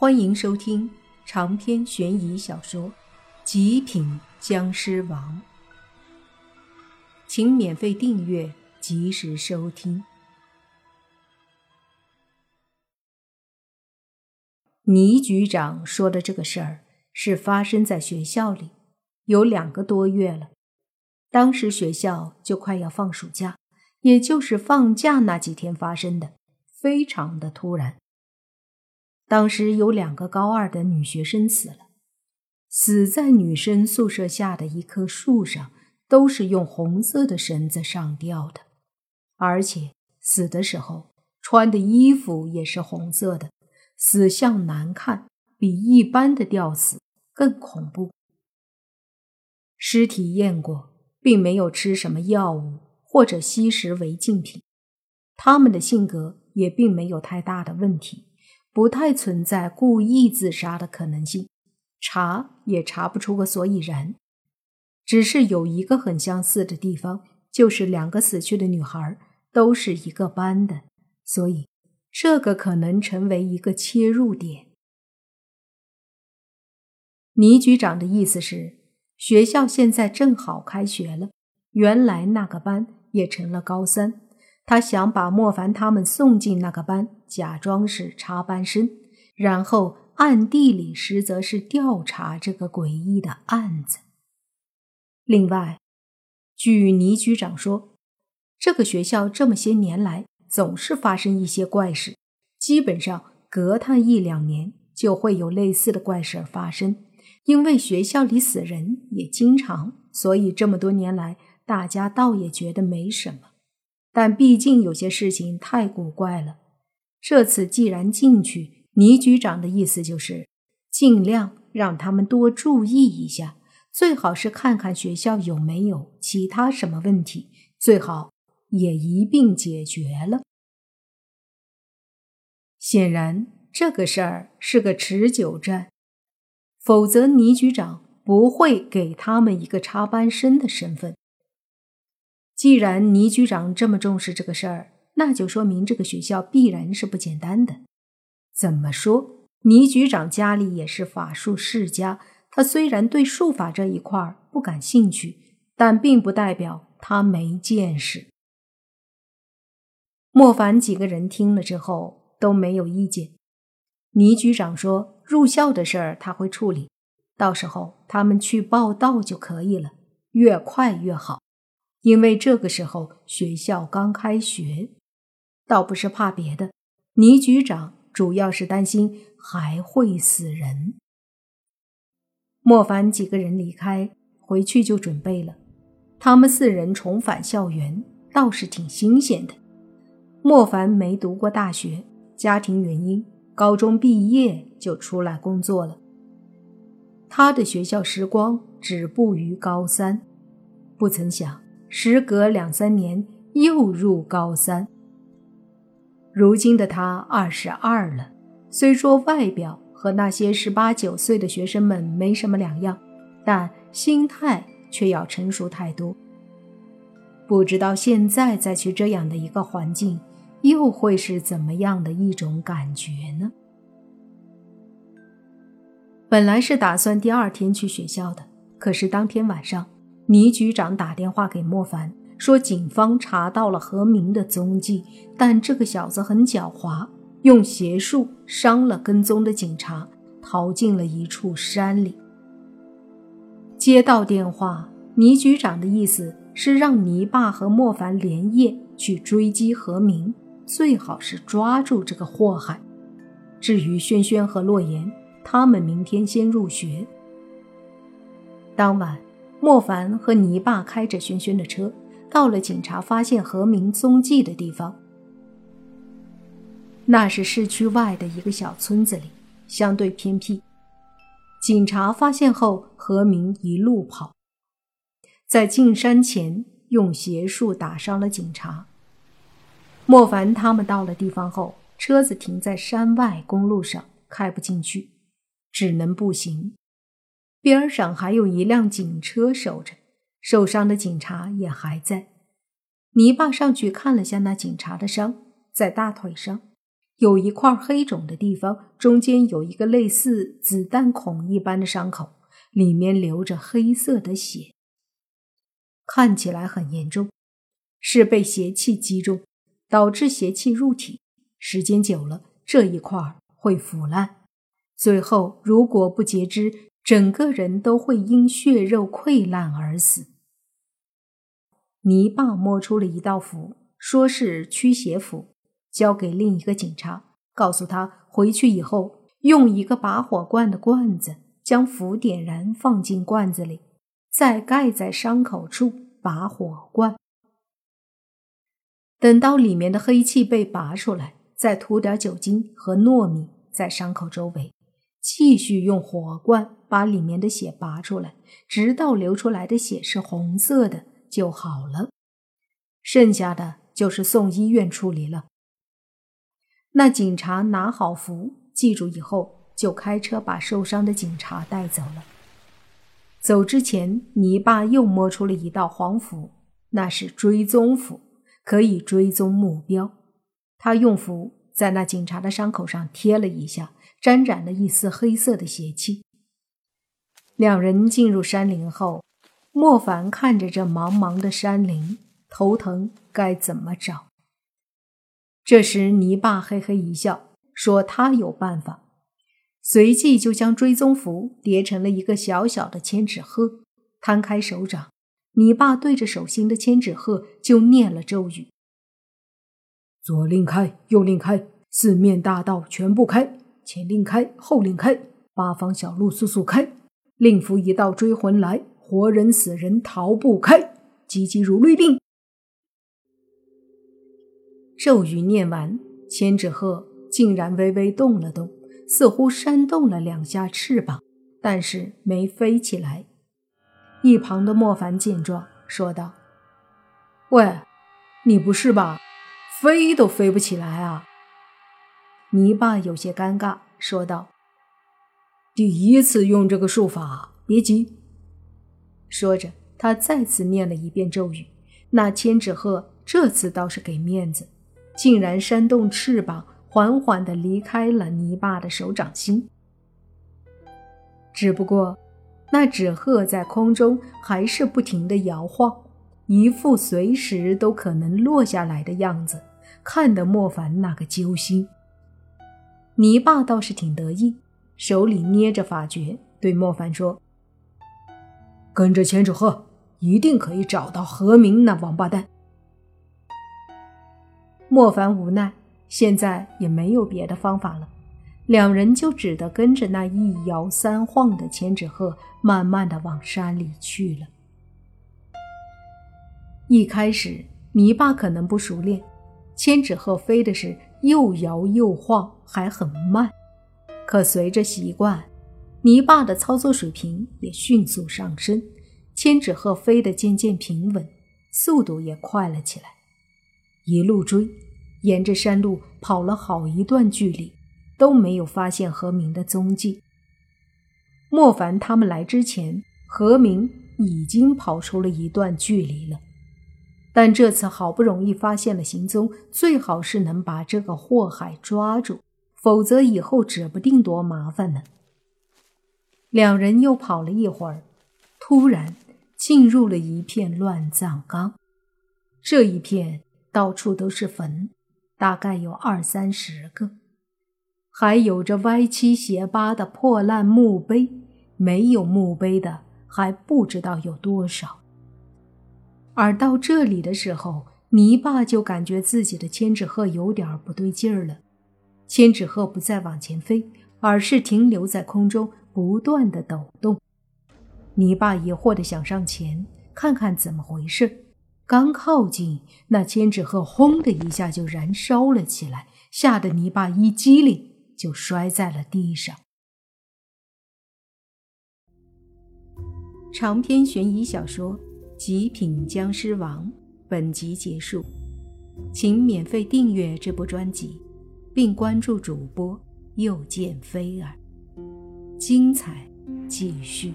欢迎收听长篇悬疑小说《极品僵尸王》，请免费订阅，及时收听。倪局长说的这个事儿是发生在学校里，有两个多月了。当时学校就快要放暑假，也就是放假那几天发生的，非常的突然。当时有两个高二的女学生死了，死在女生宿舍下的一棵树上，都是用红色的绳子上吊的，而且死的时候穿的衣服也是红色的，死相难看，比一般的吊死更恐怖。尸体验过，并没有吃什么药物或者吸食违禁品，他们的性格也并没有太大的问题。不太存在故意自杀的可能性，查也查不出个所以然。只是有一个很相似的地方，就是两个死去的女孩都是一个班的，所以这个可能成为一个切入点。倪局长的意思是，学校现在正好开学了，原来那个班也成了高三。他想把莫凡他们送进那个班，假装是插班生，然后暗地里实则是调查这个诡异的案子。另外，据倪局长说，这个学校这么些年来总是发生一些怪事，基本上隔他一两年就会有类似的怪事发生。因为学校里死人也经常，所以这么多年来大家倒也觉得没什么。但毕竟有些事情太古怪了。这次既然进去，倪局长的意思就是尽量让他们多注意一下，最好是看看学校有没有其他什么问题，最好也一并解决了。显然，这个事儿是个持久战，否则倪局长不会给他们一个插班生的身份。既然倪局长这么重视这个事儿，那就说明这个学校必然是不简单的。怎么说，倪局长家里也是法术世家，他虽然对术法这一块不感兴趣，但并不代表他没见识。莫凡几个人听了之后都没有意见。倪局长说，入校的事儿他会处理，到时候他们去报道就可以了，越快越好。因为这个时候学校刚开学，倒不是怕别的，倪局长主要是担心还会死人。莫凡几个人离开，回去就准备了。他们四人重返校园，倒是挺新鲜的。莫凡没读过大学，家庭原因，高中毕业就出来工作了。他的学校时光止步于高三，不曾想。时隔两三年，又入高三。如今的他二十二了，虽说外表和那些十八九岁的学生们没什么两样，但心态却要成熟太多。不知道现在再去这样的一个环境，又会是怎么样的一种感觉呢？本来是打算第二天去学校的，可是当天晚上。倪局长打电话给莫凡，说警方查到了何明的踪迹，但这个小子很狡猾，用邪术伤了跟踪的警察，逃进了一处山里。接到电话，倪局长的意思是让倪爸和莫凡连夜去追击何明，最好是抓住这个祸害。至于轩轩和洛言，他们明天先入学。当晚。莫凡和泥巴开着轩轩的车，到了警察发现何明踪迹的地方。那是市区外的一个小村子里，相对偏僻。警察发现后，何明一路跑，在进山前用邪术打伤了警察。莫凡他们到了地方后，车子停在山外公路上，开不进去，只能步行。边上还有一辆警车守着，受伤的警察也还在。泥巴上去看了下那警察的伤，在大腿上，有一块黑肿的地方，中间有一个类似子弹孔一般的伤口，里面流着黑色的血，看起来很严重，是被邪气击中，导致邪气入体。时间久了，这一块会腐烂，最后如果不截肢，整个人都会因血肉溃烂而死。泥巴摸出了一道符，说是驱邪符。交给另一个警察，告诉他回去以后用一个拔火罐的罐子将符点燃，放进罐子里，再盖在伤口处拔火罐。等到里面的黑气被拔出来，再涂点酒精和糯米在伤口周围，继续用火罐把里面的血拔出来，直到流出来的血是红色的就好了。剩下的就是送医院处理了。那警察拿好符，记住以后，就开车把受伤的警察带走了。走之前，泥巴又摸出了一道黄符，那是追踪符，可以追踪目标。他用符在那警察的伤口上贴了一下，沾染了一丝黑色的邪气。两人进入山林后，莫凡看着这茫茫的山林，头疼，该怎么找？这时，泥巴嘿嘿一笑，说：“他有办法。”随即就将追踪符叠成了一个小小的千纸鹤，摊开手掌，泥巴对着手心的千纸鹤就念了咒语：“左令开，右令开，四面大道全部开，前令开，后令开，八方小路速速开，令符一道追魂来，活人死人逃不开，急急如律令。”咒语念完，千纸鹤竟然微微动了动，似乎扇动了两下翅膀，但是没飞起来。一旁的莫凡见状，说道：“喂，你不是吧？飞都飞不起来啊！”泥巴有些尴尬，说道：“第一次用这个术法，别急。”说着，他再次念了一遍咒语。那千纸鹤这次倒是给面子。竟然扇动翅膀，缓缓地离开了泥巴的手掌心。只不过，那纸鹤在空中还是不停地摇晃，一副随时都可能落下来的样子，看得莫凡那个揪心。泥巴倒是挺得意，手里捏着法诀，对莫凡说：“跟着千纸鹤，一定可以找到何明那王八蛋。”莫凡无奈，现在也没有别的方法了，两人就只得跟着那一摇三晃的千纸鹤，慢慢的往山里去了。一开始，泥巴可能不熟练，千纸鹤飞的是又摇又晃，还很慢。可随着习惯，泥巴的操作水平也迅速上升，千纸鹤飞得渐渐平稳，速度也快了起来。一路追，沿着山路跑了好一段距离，都没有发现何明的踪迹。莫凡他们来之前，何明已经跑出了一段距离了。但这次好不容易发现了行踪，最好是能把这个祸害抓住，否则以后指不定多麻烦呢。两人又跑了一会儿，突然进入了一片乱葬岗。这一片。到处都是坟，大概有二三十个，还有着歪七斜八的破烂墓碑，没有墓碑的还不知道有多少。而到这里的时候，泥巴就感觉自己的千纸鹤有点不对劲儿了。千纸鹤不再往前飞，而是停留在空中，不断的抖动。泥巴疑惑的想上前看看怎么回事。刚靠近，那千纸鹤轰的一下就燃烧了起来，吓得泥巴一激灵，就摔在了地上。长篇悬疑小说《极品僵尸王》本集结束，请免费订阅这部专辑，并关注主播又见菲儿，精彩继续。